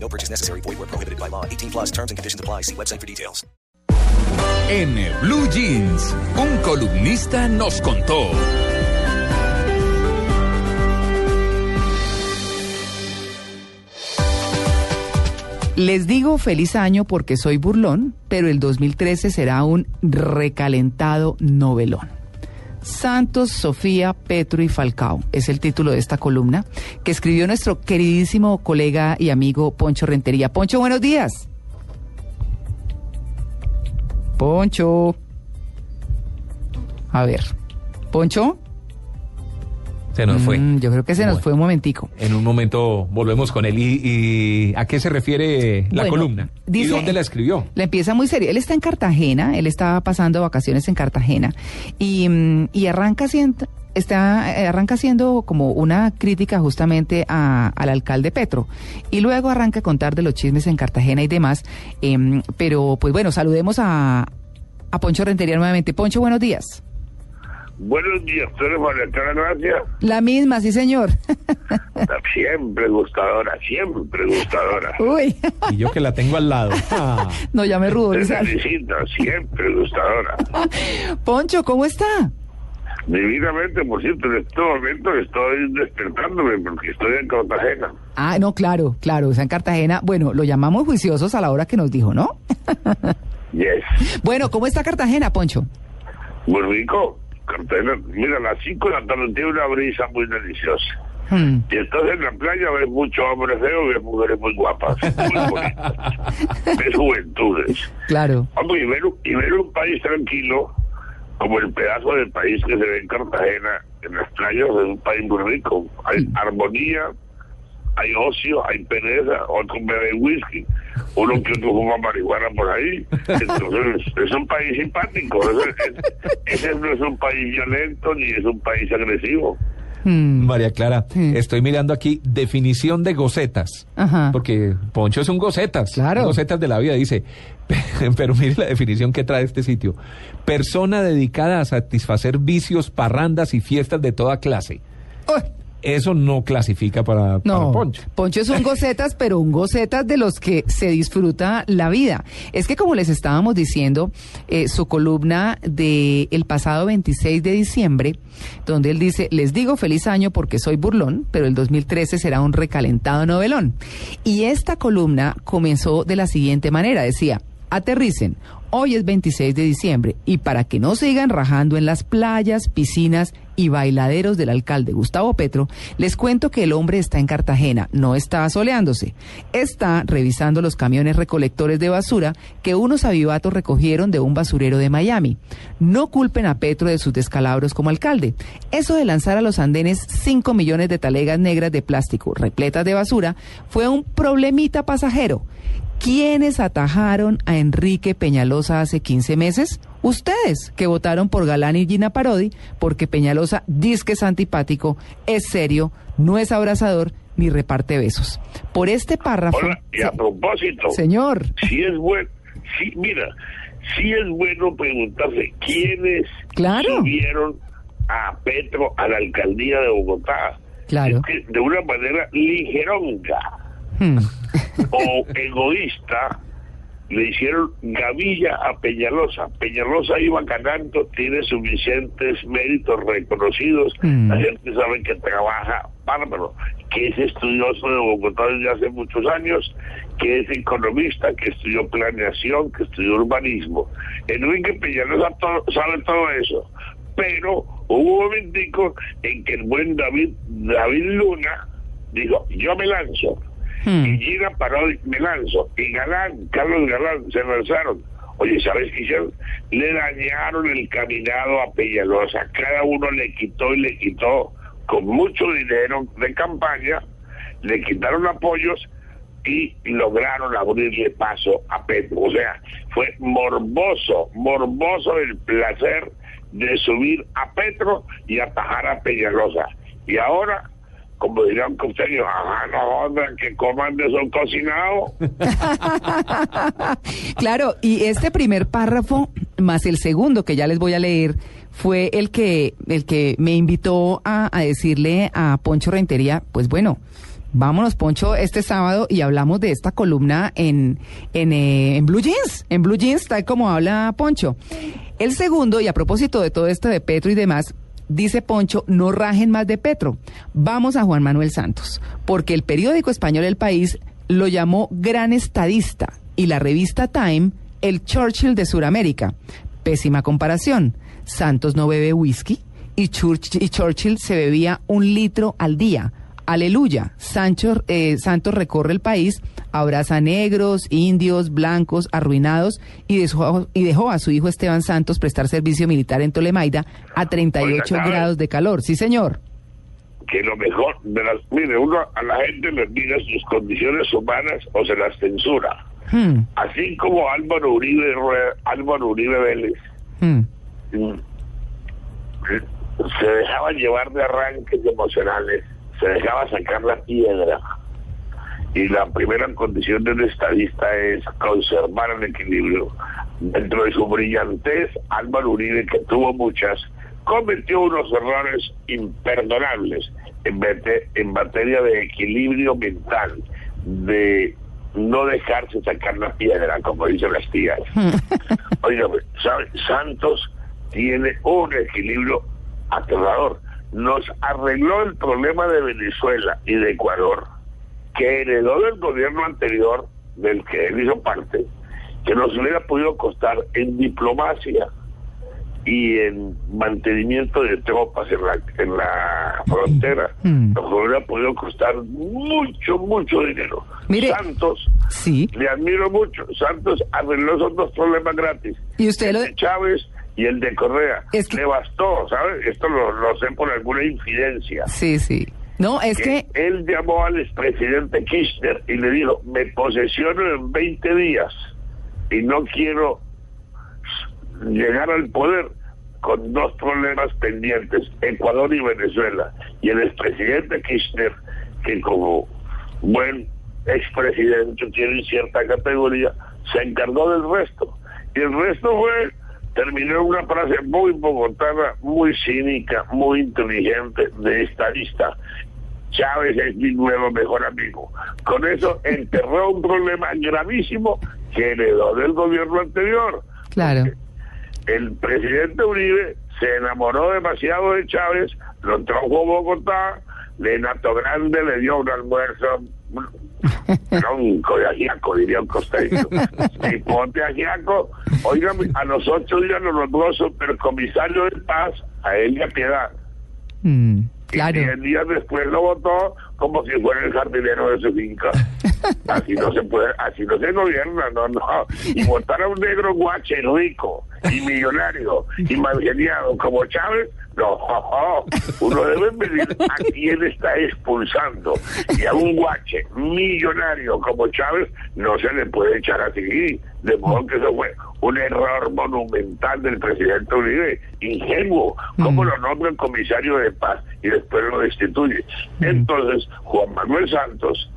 No purchase necessary. Void where prohibited by law. 18 plus terms and conditions apply. See website for details. En Blue Jeans, un columnista nos contó. Les digo feliz año porque soy burlón, pero el 2013 será un recalentado novelón. Santos, Sofía, Petro y Falcao es el título de esta columna que escribió nuestro queridísimo colega y amigo Poncho Rentería. Poncho, buenos días. Poncho. A ver. Poncho. Se nos fue. Mm, yo creo que se nos Bueno. fue un momentico. En un momento volvemos con él. ¿Y, y a qué se refiere la Bueno, columna? dice- ¿Y dónde la escribió? La empieza muy seria. Él está en Cartagena, él estaba pasando vacaciones en Cartagena y, mm, y arranca haciendo, está, eh, arranca haciendo como una crítica justamente a- al alcalde Petro y luego arranca a contar de los chismes en Cartagena y demás. em, pero pues bueno, saludemos a, a Poncho Rentería nuevamente. Poncho, buenos días. Buenos días, tú eres María Clara Gracia. La misma, sí señor. Siempre gustadora, siempre gustadora. Uy, Y yo que la tengo al lado. Ah, no, ya me felicito, siempre gustadora. Poncho, ¿cómo está? Divinamente, por cierto, en este momento estoy despertándome porque estoy en Cartagena. Ah, no, claro, claro, está en Cartagena. Bueno, lo llamamos juiciosos a la hora que nos dijo, ¿no? Yes. Bueno, ¿cómo está Cartagena, Poncho? Muy rico. Cartagena, mira, a las 5 de la tarde tiene una brisa muy deliciosa. Hmm. Y estás en la playa, ves muchos hombres feos y ves mujeres muy guapas, muy bonitas. ves juventudes. Claro. Vamos, y ver, un- y ver un país tranquilo, como el pedazo del país que se ve en Cartagena, en las playas, es un país muy rico. Hay armonía, hay ocio, hay pereza, otro bebe whisky, uno que otro fuma marihuana por ahí. Entonces, es un país simpático. Ese, es- ese no es un país violento ni es un país agresivo. Hmm. María Clara, Sí. estoy mirando aquí definición de gocetas. Ajá. Porque Poncho es un gocetas. Claro. Gocetas de la vida, dice. Pero mire la definición que trae este sitio. Persona dedicada a satisfacer vicios, parrandas y fiestas de toda clase. Uy, Eso no clasifica para, para no, Poncho. es un gocetas, pero un gocetas de los que se disfruta la vida. Es que como les estábamos diciendo, eh, su columna de el pasado 26 de diciembre, donde él dice, les digo feliz año porque soy burlón, pero el 2013 será un recalentado novelón. Y esta columna comenzó de la siguiente manera, decía, aterricen. Hoy es 26 de diciembre y para que no sigan rajando en las playas, piscinas y bailaderos del alcalde Gustavo Petro, les cuento que el hombre está en Cartagena, no está asoleándose. Está revisando los camiones recolectores de basura que unos avivatos recogieron de un basurero de Miami. No culpen a Petro de sus descalabros como alcalde. Eso de lanzar a los andenes 5 millones de talegas negras de plástico repletas de basura fue un problemita pasajero. ¿Quiénes atajaron a Enrique Peñalosa hace 15 meses? Ustedes, que votaron por Galán y Gina Parodi, porque Peñalosa dice que es antipático, es serio, no es abrazador ni reparte besos. Por este párrafo... Hola, y a Se- propósito, Señor, si es bueno, sí, mira, sí es bueno preguntarse quiénes Claro. subieron a Petro a la alcaldía de Bogotá. Claro. Es que de una manera ligeronga hmm, o egoísta le hicieron gavilla a Peñalosa. Peñalosa iba ganando, tiene suficientes méritos reconocidos. Mm. La gente sabe que trabaja bárbaro, que es estudioso de Bogotá desde hace muchos años, que es economista, que estudió planeación, que estudió urbanismo. Enrique Peñalosa sabe todo eso. Pero hubo un momentico en que el buen David, David Luna dijo, yo me lanzo. Hmm. Y Gina paró, me lanzo. Y Galán, Carlos Galán, se lanzaron. Oye, ¿sabes qué hicieron? Le dañaron el caminado a Peñalosa. Cada uno le quitó y le quitó con mucho dinero de campaña. Le quitaron apoyos y lograron abrirle paso a Petro. O sea, fue morboso, morboso el placer de subir a Petro y atajar a Peñalosa. Y ahora, como diría un costeño, ajá, no onda, que coman de son cocinado. claro, y este primer párrafo, más el segundo que ya les voy a leer, fue el que, el que me invitó a, a decirle a Poncho Rentería, pues bueno, Vámonos, Poncho, este sábado y hablamos de esta columna en, en, eh, en, Blue Jeans. En Blue Jeans, tal como habla Poncho. El segundo, y a propósito de todo esto de Petro y demás, dice Poncho, no rajen más de Petro. Vamos a Juan Manuel Santos, porque el periódico español El País lo llamó gran estadista y la revista Time el Churchill de Sudamérica. Pésima comparación. Santos no bebe whisky y Churchill se bebía un litro al día Aleluya. Sancho, eh, Santos recorre el país, abraza negros, indios, blancos, arruinados y dejó, y dejó a su hijo Esteban Santos prestar servicio militar en Tolemaida a 38 grados de calor. Sí, señor. Que lo mejor de las. Mire, uno a la gente le mira sus condiciones humanas o se las censura. Hmm. Así como Álvaro Uribe, Álvaro Uribe Vélez. Hmm. Mm, se dejaban llevar de arranques emocionales se dejaba sacar la piedra. Y la primera condición de un estadista es conservar el equilibrio. Dentro de su brillantez, Álvaro Uribe, que tuvo muchas, cometió unos errores imperdonables en, en materia de equilibrio mental, de no dejarse sacar la piedra, como dicen las tías. Oiga, Santos tiene un equilibrio aterrador nos arregló el problema de Venezuela y de Ecuador, que heredó del gobierno anterior, del que él hizo parte, que nos hubiera podido costar en diplomacia y en mantenimiento de tropas en la, en la frontera, mm. nos hubiera podido costar mucho, mucho dinero. Santos, sí. le admiro mucho, Santos arregló esos dos problemas gratis. Y usted lo... Chávez y el de Correa. Le bastó, ¿sabes? Esto lo, sé por alguna infidencia. Sí, sí. No, es que, Él llamó al expresidente Kirchner y le dijo, me posesiono en 20 días y no quiero llegar al poder con dos problemas pendientes, Ecuador y Venezuela. Y el expresidente Kirchner, que como buen expresidente tiene cierta categoría, se encargó del resto. Y el resto fue terminó una frase muy bogotana, muy cínica, muy inteligente de esta lista. Chávez es mi nuevo mejor amigo. Con eso enterró un problema gravísimo que heredó del gobierno anterior. Claro. El presidente Uribe se enamoró demasiado de Chávez, lo trajo a Bogotá, le Nato Grande le dio un almuerzo tronco de ajiaco, diría un costeño. Y ponte ajiaco, oiga, a los ocho días lo nombró supercomisario de paz a Elia Piedad. Mm, claro. Y diez días después lo votó como si fuera el jardinero de su finca. Así no se puede, así no se gobierna, no, no. Y votar a un negro guache rico y millonario y malgeniado como Chávez, no, uno debe medir a quién está expulsando. Y a un guache millonario como Chávez no se le puede echar así. De modo que eso fue un error monumental del presidente Uribe, ingenuo. ¿Cómo lo nombra el comisario de paz y después lo destituye? Entonces, Juan Manuel Santos,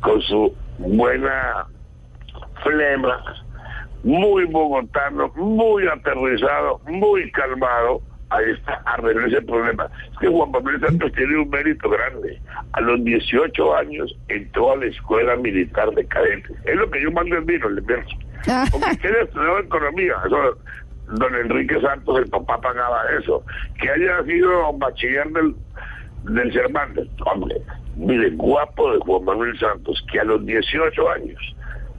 con su buena flema, muy bogotano, muy aterrizado, muy calmado, ahí está, arregló ese problema. Es que Juan Manuel Santos tiene un mérito grande. A los 18 años entró a la escuela militar de cadentes. Es lo que yo mando en vino, el inverso. Porque quiere estudiar economía. Eso, don Enrique Santos, el papá pagaba eso. Que haya sido bachiller del, del Cervantes. Hombre, mire, guapo de Juan Manuel Santos, que a los 18 años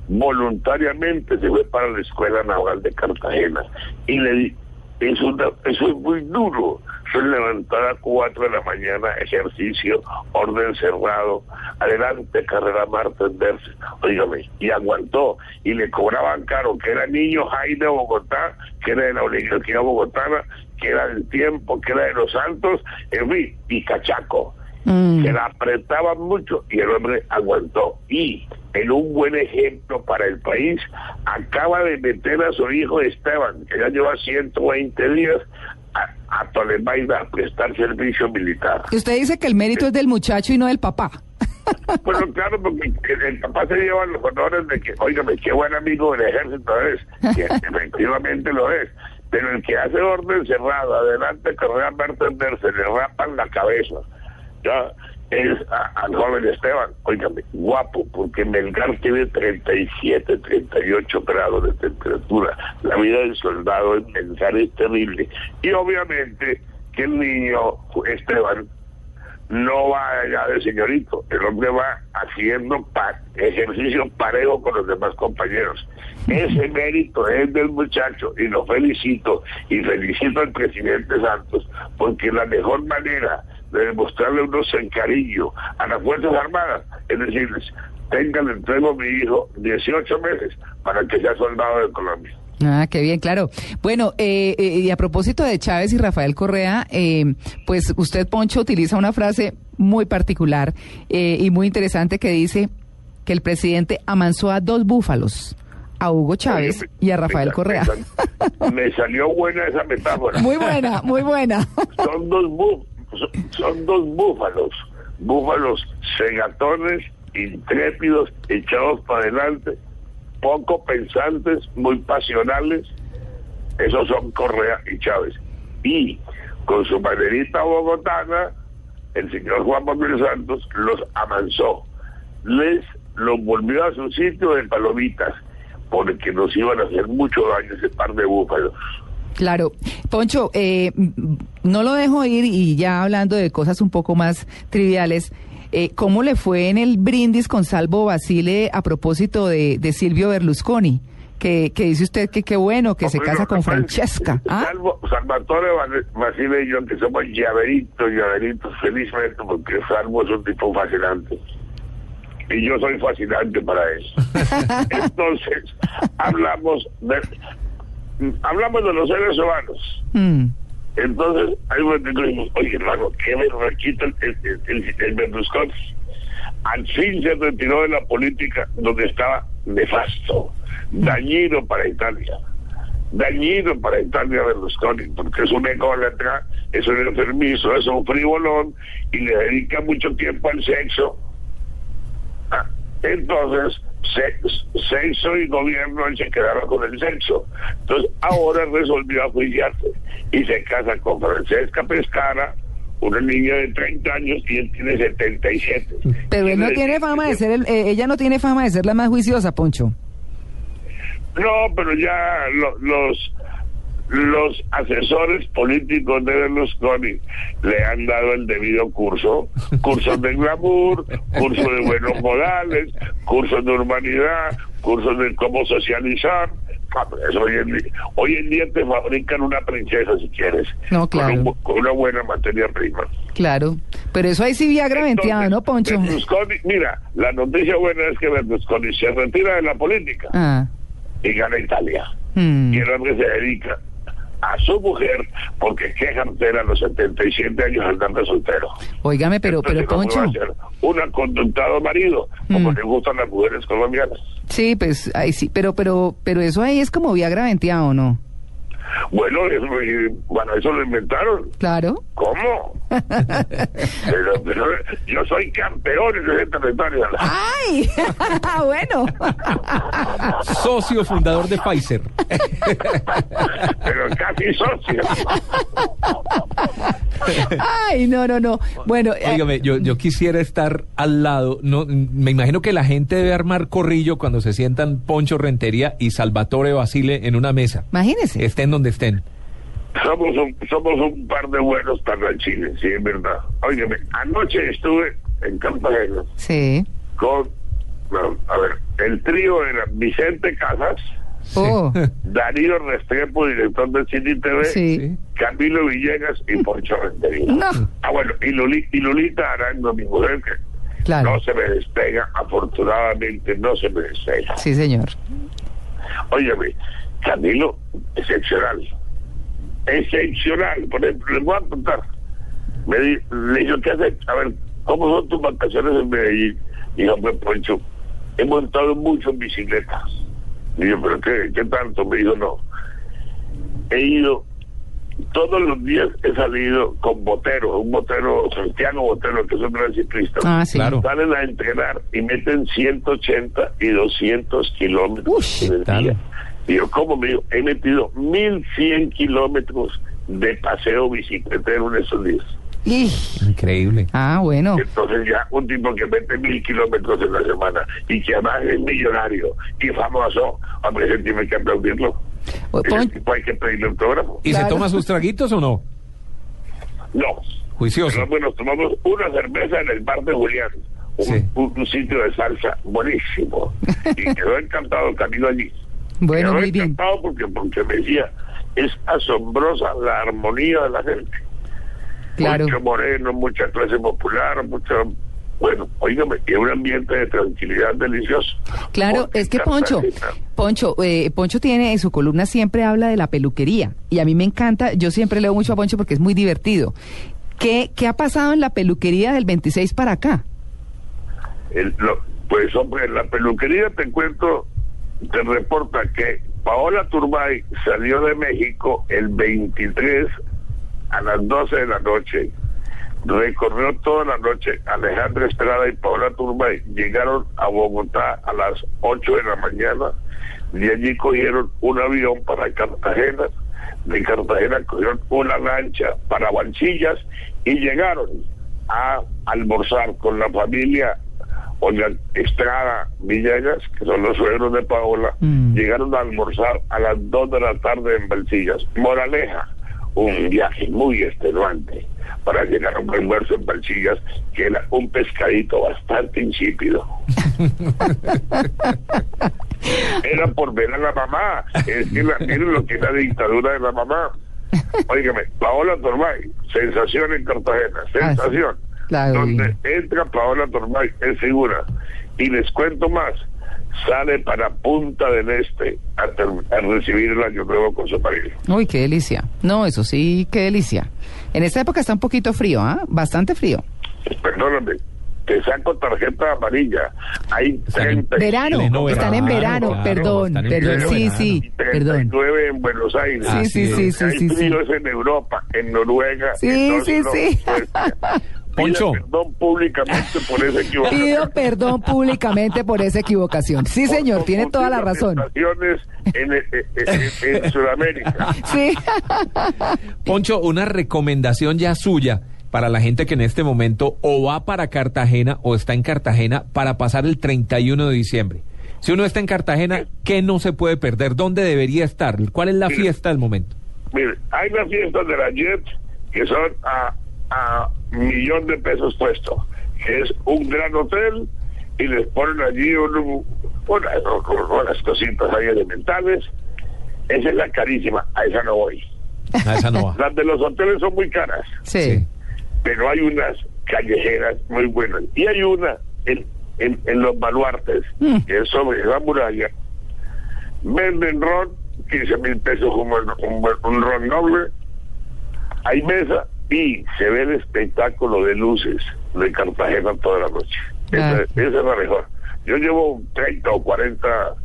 voluntariamente se fue para la Escuela Naval de Cartagena y le eso, eso es muy duro. Soy levantar a 4 de la mañana, ejercicio, orden cerrado, adelante, carrera martes, verse. Óigame, y aguantó. Y le cobraban caro, que era niño Jaime de Bogotá, que era de la Universidad Bogotana, que era del tiempo, que era de los Santos, en fin, y cachaco. Mm. Se la apretaban mucho y el hombre aguantó. Y en un buen ejemplo para el país, acaba de meter a su hijo Esteban, que ya lleva 120 días, a, a Tolemaida a prestar servicio militar. Y usted dice que el mérito es del muchacho y no del papá. Bueno, claro, porque el, papá se lleva los honores de que, oígame, qué buen amigo del ejército es, que efectivamente lo es, pero el que hace orden cerrado, adelante, carrera Mertender, se le rapan la cabeza, ya, es a- al joven Esteban, oígame, guapo, porque Melgar tiene 37, 38 grados de temperatura, la vida del soldado en Melgar es terrible, y obviamente que el niño Esteban no va allá de señorito, el hombre va haciendo ejercicio parejo con los demás compañeros. Ese mérito es del muchacho y lo felicito. Y felicito al presidente Santos porque la mejor manera de demostrarle unos cariño a las Fuerzas Armadas es decirles, tengan entrego a mi hijo 18 meses para que sea soldado de Colombia. Ah, qué bien, claro. Bueno, eh, eh, y a propósito de Chávez y Rafael Correa, eh, pues usted, Poncho, utiliza una frase muy particular eh, y muy interesante que dice que el presidente amansó a dos búfalos, a Hugo Chávez Oye, y a me- Rafael me Correa. sal- Me salió buena esa metáfora. Muy buena, muy buena. son dos bú- son- dos búfalos, búfalos segatones, intrépidos, echados para adelante, poco pensantes, muy pasionales. Esos son Correa y Chávez. Y con su banderita bogotana, el señor Juan Manuel Santos los amansó. Les los volvió a su sitio de palomitas, porque nos iban a hacer mucho daño ese par de búfalos. Claro. Poncho, eh, no lo dejo ir y ya hablando de cosas un poco más triviales, eh, ¿cómo le fue en el brindis con Salvo Basile a propósito de, de Silvio Berlusconi? Que, que dice usted que qué bueno que se casa con Francesca. ¿Ah? Salvo, Salvatore Bas- Basile y yo, que somos llaveritos, llaveritos, felizmente, porque Salvo es un tipo fascinante. Y yo soy fascinante para él. Entonces, hablamos de, hablamos de los seres humanos. Mm, Entonces, un momento dijimos, oye, hermano, qué berraquito el, el, el, el Berlusconi. Al fin se retiró de la política donde estaba nefasto, dañino para Italia. Dañino para Italia Berlusconi, porque es un ególatra, es un enfermizo, es un frivolón y le dedica mucho tiempo al sexo. Ah, Entonces, sexo y gobierno él se quedaron con el sexo. Entonces, ahora resolvió ajuiciarse y se casa con Francesca Pescara, una niña de 30 años y él tiene 77. Pero él no tiene fama de ser, el- eh, ella no tiene fama de ser la más juiciosa, Poncho. No, pero ya lo- los los asesores políticos de Berlusconi le han dado el debido curso, cursos de glamour, cursos de buenos modales, cursos de urbanidad, cursos de cómo socializar. Ah, eso hoy, en día, hoy en día te fabrican una princesa si quieres, No, claro. con, un con una buena materia prima. Claro. Pero eso ahí sí Viagra venteado, ¿no, Poncho? Berlusconi, mira, la noticia buena es que Berlusconi se retira de la política Ah. y gana Italia. mm. y el hombre se dedica a su mujer porque jartera a los 77 años andando soltero. Óigame, pero, pero Entonces, ¿cómo Poncho. va a ser? Un aconductado marido, como Mm. le gustan las mujeres colombianas. Sí, pues ahí sí, pero, pero, pero eso ahí es como Viagra venteado, ¿no? Bueno, eso, eh, bueno, eso lo inventaron. Claro. ¿Cómo? pero, pero yo soy campeón en ese territorio. ¡Ay! bueno. Socio fundador de Pfizer. pero casi socio. Ay, no, no, no. Bueno, eh, Óigame, yo, yo quisiera estar al lado. No, me imagino que la gente debe armar corrillo cuando se sientan Poncho Rentería y Salvatore Basile en una mesa. imagínese. Estén donde estén. Somos un, somos un par de buenos parlanchines, sí, es verdad. Óigame, anoche estuve en Cartagena Sí. con, bueno, a ver, el trío era Vicente Casas, Oh, Darío Restrepo, director de City TV, sí. Camilo Villegas y Poncho Rentería. No. Ah, bueno, y, Luli- y Lulita Arango, mi mujer, que Claro. no se me despega, afortunadamente no se me despega. Sí, señor. Óyeme, Camilo, excepcional. Excepcional. Por ejemplo, les voy a contar. Me di- le dijo, ¿qué hace? A ver, ¿cómo son tus vacaciones en Medellín? Y yo, pues, Poncho, he montado mucho en bicicleta. Y yo, ¿pero qué, qué tanto? Me dijo, no. He ido, todos los días he salido con Botero, un Botero, Santiago Botero, que es un gran ciclista. Ah, sí. Claro. Salen a entrenar y meten 180 y 200 kilómetros Uy, en el tal. día. Y yo, ¿cómo me dijo? He metido 1100 kilómetros de paseo bicicletero en esos días. Y- Increíble. Ah, bueno. Entonces ya un tipo que mete mil kilómetros en la semana y que además es millonario y famoso, hombre, ese tiene que aplaudirlo. O- Ese Pon- tipo hay que pedirle autógrafo. ¿Y se Claro. toma sus traguitos o no? No. Juicioso. Pero bueno, tomamos una cerveza en el bar de Julián, un, Sí. un- sitio de salsa buenísimo. Y quedó encantado camino allí. Bueno, quedó muy bien. encantado porque, porque me decía, es asombrosa la armonía de la gente. Claro. Mucho moreno, mucha clase popular, mucho... Bueno, oígame, y un ambiente de tranquilidad delicioso. Claro, Porque es que Poncho, Poncho, eh, Poncho tiene en su columna siempre habla de la peluquería y a mí me encanta, yo siempre leo mucho a Poncho porque es muy divertido. ¿Qué, qué ha pasado en la peluquería del 26 para acá? El- lo- pues hombre, en la peluquería te cuento, te reporta que Paola Turbay salió de México el 23 a las 12 de la noche. Recorrió toda la noche Alejandra Estrada y Paola Turbay. Llegaron a Bogotá a las 8 de la mañana. De allí cogieron un avión para Cartagena. De Cartagena cogieron una lancha para Banchillas y llegaron a almorzar con la familia Olga Estrada Villegas, que son los suegros de Paola, Mm. llegaron a almorzar a las 2 de la tarde en Balsillas. Moraleja, un viaje muy extenuante para llegar a un almuerzo en Balsillas, que era un pescadito bastante insípido. era por ver a la mamá, es que la, era lo que es la dictadura de la mamá. Óigame, Paola Torbay, sensación en Cartagena, sensación. Claro, donde entra Paola Torbay, es figura. Y les cuento más, sale para Punta del Este a, a recibir el año nuevo con su marido. Uy, qué delicia. No, eso sí, qué delicia. En esta época está un poquito frío, ¿ah? Bastante frío. Perdóname, te saco tarjeta amarilla. Hay Están en 30 Verano, pleno están en verano, verano, claro, perdón, están en perdón, pleno sí, verano. sí, perdón. 39 en Buenos Aires. Sí, sí, sí, sí, Hay sí, sí. fríos en Europa, en Noruega. Sí, en sí, sí. Poncho. Pida Perdón públicamente por esa equivocación. Pido perdón públicamente por esa equivocación. Sí, señor, tiene toda la razón. manifestaciones En, en, en- en Sudamérica. Sí. Poncho, una recomendación ya suya para la gente que en este momento o va para Cartagena o está en Cartagena para pasar el 31 de diciembre. Si uno está en Cartagena, ¿qué no se puede perder? ¿Dónde debería estar? ¿Cuál es la Mire. fiesta del momento? Mire, hay una fiesta de la JET que son a, a millón de pesos puesto, que es un gran hotel y les ponen allí un- una- unas cositas ahí elementales. Esa es la carísima, a esa no voy. A esa no va. Las de los hoteles son muy caras, Sí. Pero hay unas callejeras muy buenas. Y hay una en, en, en los baluartes, Mm. que es sobre la muralla. Venden ron, 15 mil pesos un, un, un ron noble. Hay mesa y se ve el espectáculo de luces de Cartagena toda la noche. Esa, esa es la mejor. Yo llevo 30 o 40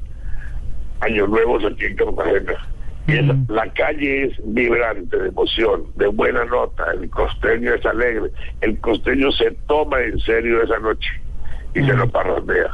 años nuevos aquí en Cartagena. Y la calle es vibrante de emoción, de buena nota. El costeño es alegre. El costeño se toma en serio esa noche y se lo parrandea.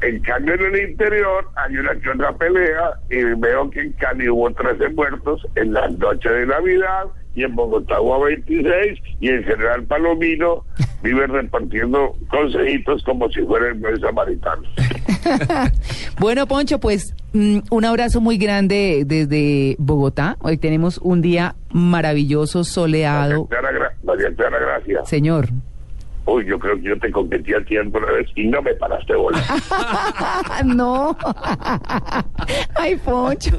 En cambio, en el interior hay una que otra pelea y veo que en Cali hubo 13 muertos en las noches de Navidad y en Bogotá hubo 26 y en General Palomino vive repartiendo consejitos como si fuera el buen samaritano. Bueno, Poncho, pues mm, un abrazo muy grande desde Bogotá. Hoy tenemos un día maravilloso, soleado. María Clara, Gra- María Clara, gracias. Señor. Uy, yo creo que yo te competí a tiempo una vez y no me paraste bola. no. Ay, Poncho.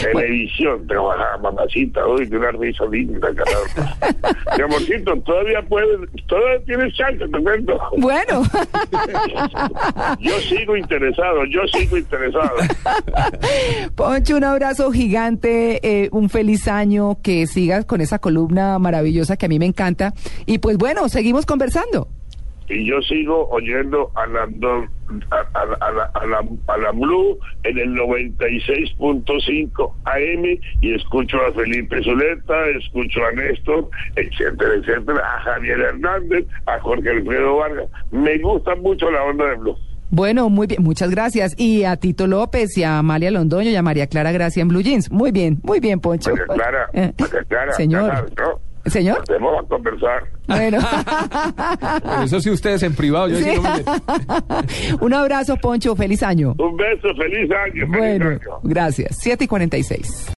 Televisión, trabajaba mamacita, uy, de una risa linda, caramba. Mi amorcito, todavía puedes, todavía tienes chance, te cuento. bueno. Yo sigo interesado, yo sigo interesado. Poncho, un abrazo gigante, eh, un feliz año, que sigas con esa columna maravillosa que a mí me encanta. Y pues bueno, seguimos conversando. y yo sigo oyendo a la, a, a- a la, a la, a la Blue en el 96.5 AM y escucho a Felipe Zuleta, escucho a Néstor, etcétera, etcétera, a Javier Hernández, a Jorge Alfredo Vargas. Me gusta mucho la onda de Blue. Bueno, muy bien, muchas gracias. Y a Tito López y a Amalia Londoño y a María Clara Gracia en Blue Jeans. Muy bien, muy bien, Poncho. María Clara, Eh, María Clara, Señor. sabes, ¿no? Señor. Vamos a conversar. Bueno. Pero eso sí ustedes en privado, yo sí Sí. no me meto. Un abrazo, Poncho. Feliz año. Un beso, feliz año, feliz Bueno, año. gracias. 7 y 46.